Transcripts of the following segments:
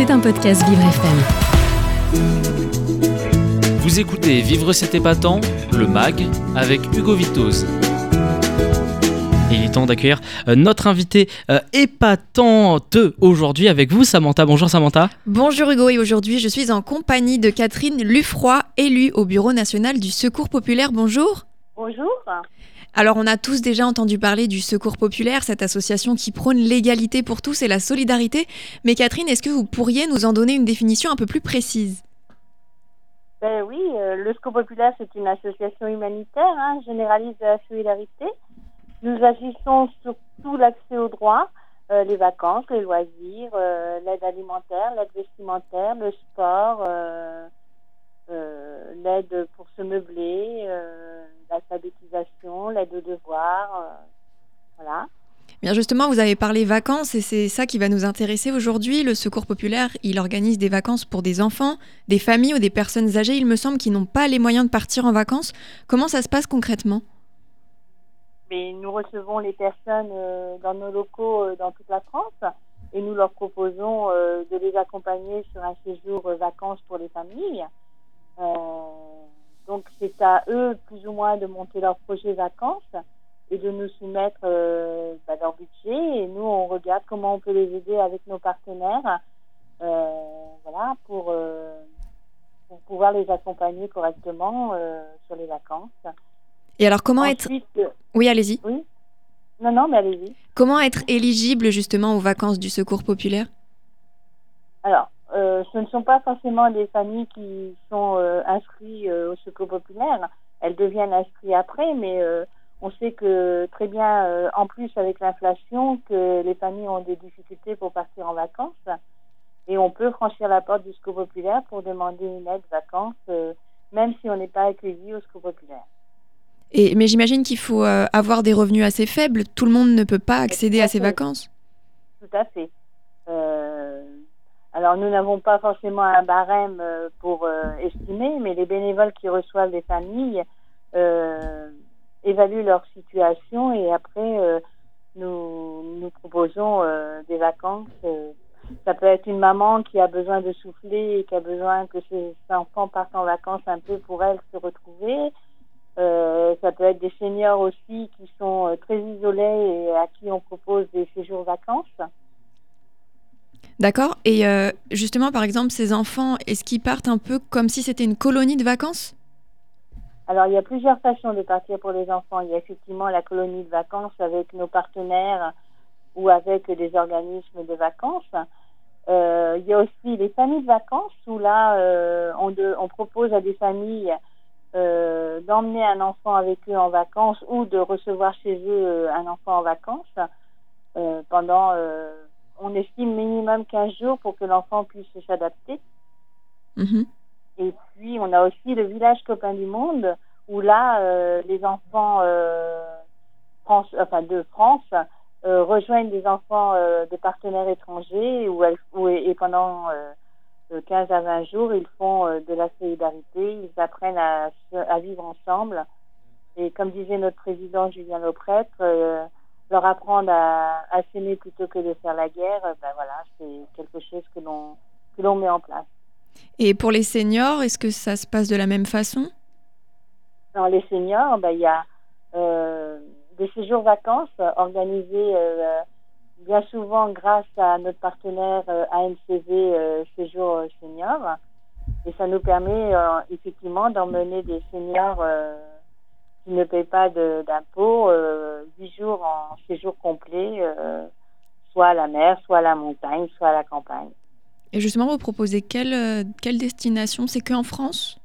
C'est un podcast Vivre FM. Vous écoutez Vivre cet épatant, le MAG, avec Hugo Vitoz. Il est temps d'accueillir euh, notre invité euh, épatante aujourd'hui avec vous, Samantha. Bonjour Samantha. Bonjour Hugo et aujourd'hui je suis en compagnie de Catherine Lufroy, élue au Bureau national du Secours populaire. Bonjour. Bonjour. Alors on a tous déjà entendu parler du Secours populaire, cette association qui prône l'égalité pour tous et la solidarité. Mais Catherine, est-ce que vous pourriez nous en donner une définition un peu plus précise? Ben oui, euh, le Secours populaire c'est une association humanitaire, hein, généraliste de la solidarité. Nous agissons sur tout l'accès aux droits, euh, les vacances, les loisirs, euh, l'aide alimentaire, l'aide vestimentaire, le sport, euh, l'aide pour se meubler, euh, l'alphabétisation, l'aide aux devoirs. euh, voilà. Bien justement, vous avez parlé vacances et c'est ça qui va nous intéresser aujourd'hui. Le Secours populaire, il organise des vacances pour des enfants, des familles ou des personnes âgées, il me semble, qui n'ont pas les moyens de partir en vacances. Comment ça se passe concrètement? Mais nous recevons les personnes euh, dans nos locaux dans toute la France et nous leur proposons de les accompagner sur un séjour vacances pour les familles. Euh, donc c'est à eux plus ou moins de monter leur projet vacances et de nous soumettre euh, bah, leur budget et nous on regarde comment on peut les aider avec nos partenaires euh, voilà pour, euh, pour pouvoir les accompagner correctement sur les vacances. Et alors comment être... Ensuite, Oui, allez-y. oui. Non, non, mais allez-y. Comment être éligible justement aux vacances du Secours populaire? Alors, euh, ce ne sont pas forcément des familles qui sont euh, inscrites euh, au Secours populaire. Elles deviennent inscrites après, mais on sait que très bien, en plus avec l'inflation, que les familles ont des difficultés pour partir en vacances. Et on peut franchir la porte du Secours populaire pour demander une aide vacances, même si on n'est pas accueilli au Secours populaire. Et, Mais j'imagine qu'il faut avoir des revenus assez faibles. Tout le monde ne peut pas accéder à ces fait. vacances. Tout à fait. Alors, nous n'avons pas forcément un barème euh, pour euh, estimer, mais les bénévoles qui reçoivent des familles euh, évaluent leur situation et après, nous, nous proposons des vacances. ça peut être une maman qui a besoin de souffler et qui a besoin que ses enfants partent en vacances un peu pour elle se retrouver. Ça peut être des seniors aussi qui sont très isolés et à qui on propose des séjours vacances. D'accord Et euh, justement, par exemple, ces enfants, est-ce qu'ils partent un peu comme si c'était une colonie de vacances? Alors, il y a plusieurs façons de partir pour les enfants. Il y a effectivement la colonie de vacances avec nos partenaires ou avec des organismes de vacances. Euh, il y a aussi les familles de vacances où là, euh, on, on propose à des familles d'emmener un enfant avec eux en vacances ou de recevoir chez eux un enfant en vacances pendant, on estime minimum 15 jours pour que l'enfant puisse s'adapter. Mhm. Et puis, on a aussi le village copain du monde, où là, euh, les enfants euh, France, enfin, de France euh, rejoignent des enfants de partenaires étrangers, où elles, où- et pendant euh, euh, 15 à 20 jours, ils font de la solidarité, ils apprennent à, à vivre ensemble. Et comme disait notre président Julien Lauprêtre, euh, leur apprendre à, à s'aimer plutôt que de faire la guerre, euh, ben voilà, c'est quelque chose que l'on que l'on met en place. Et pour les seniors, est-ce que ça se passe de la même façon? Dans les seniors, ben, il y a euh, des séjours vacances organisés euh, bien souvent grâce à notre partenaire euh, ANCV Séjour Senior. Et ça nous permet effectivement d'emmener des seniors qui ne payent pas d'impôts euh, 8 jours en séjour complet, euh, soit à la mer, soit à la montagne, soit à la campagne. Et justement, vous proposez quelle, euh, quelle destination? C'est que en France?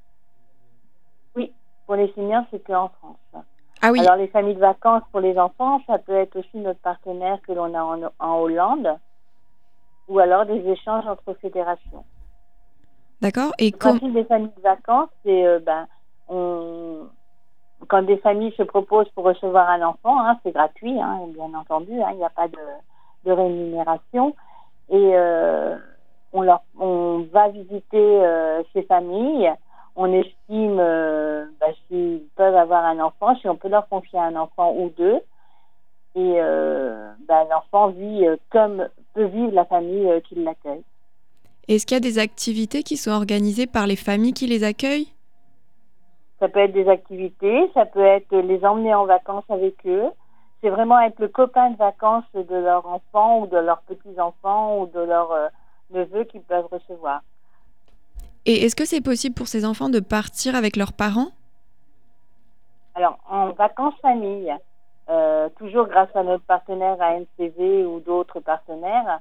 Pour les seniors, c'est qu'en France. Ah oui, Alors, les familles de vacances pour les enfants, ça peut être aussi notre partenaire que l'on a en, en Hollande, ou alors des échanges entre fédérations. d'accord. Et Le principe des familles de vacances, c'est euh, ben, on, quand des familles se proposent pour recevoir un enfant, hein, c'est gratuit, hein, bien entendu, hein, il n'y a pas de, rémunération, et euh, on, va visiter euh, ces familles, on estime euh, ben, s'ils peuvent avoir un enfant, si on peut leur confier un enfant ou deux, et ben, l'enfant vit comme peut vivre la famille qui l'accueille. Est-ce qu'il y a des activités qui sont organisées par les familles qui les accueillent? Ça peut être des activités, ça peut être les emmener en vacances avec eux. C'est vraiment être le copain de vacances de leurs enfants ou de leurs petits-enfants ou de leurs euh, neveux qu'ils peuvent recevoir. Et est-ce que c'est possible pour ces enfants de partir avec leurs parents? Alors, en vacances famille, euh, toujours grâce à notre partenaire ANCV ou d'autres partenaires,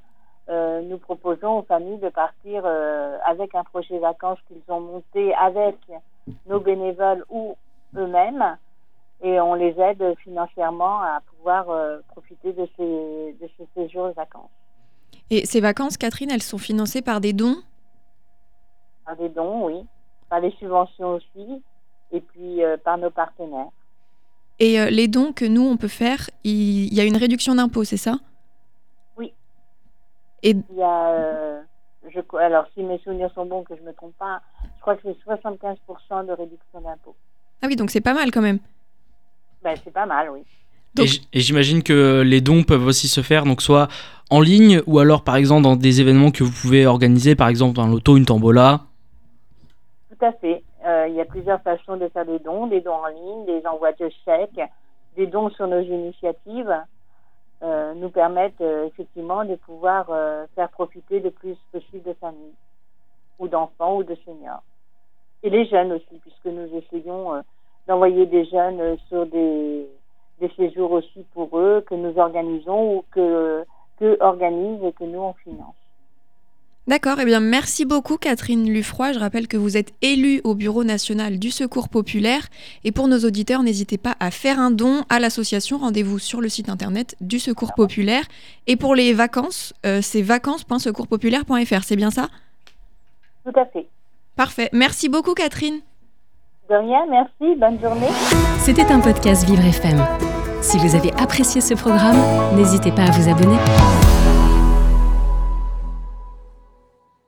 euh, nous proposons aux familles de partir euh, avec un projet vacances qu'ils ont monté avec nos bénévoles ou eux-mêmes et on les aide financièrement à pouvoir euh, profiter de ces, de ces séjours de vacances. Et ces vacances, Catherine, elles sont financées par des dons? Par des dons, oui, par les subventions aussi, et puis par nos partenaires. Et les dons que nous, on peut faire, il il y a une réduction d'impôt, c'est ça? Et Il y a, euh, je, alors si mes souvenirs sont bons, que je ne me trompe pas, je crois que c'est 75% de réduction d'impôt. ah oui, donc c'est pas mal quand même. Ben, c'est pas mal, oui. Donc- Et j'imagine que les dons peuvent aussi se faire, donc soit en ligne ou alors par exemple dans des événements que vous pouvez organiser, par exemple un loto, une tombola. Tout à fait. Euh, il y a plusieurs façons de faire des dons, des dons en ligne, des envois de chèques, des dons sur nos initiatives euh, nous permettent euh, effectivement de pouvoir euh, faire profiter le plus possible de familles ou d'enfants ou de seniors. Et les jeunes aussi, puisque nous essayons d'envoyer des jeunes sur des, séjours aussi pour eux que nous organisons ou que qu'eux organisent et que nous on finance. D'accord, eh bien merci beaucoup Catherine Lufroy. Je rappelle que vous êtes élue au Bureau national du Secours populaire. Et pour nos auditeurs, n'hésitez pas à faire un don à l'association. Rendez-vous sur le site internet du Secours populaire. Et pour les vacances, euh, c'est vacances.secourspopulaire.fr, c'est bien ça? Tout à fait. Parfait. Merci beaucoup Catherine. De rien, merci, bonne journée. C'était un podcast Vivre FM. Si vous avez apprécié ce programme, n'hésitez pas à vous abonner.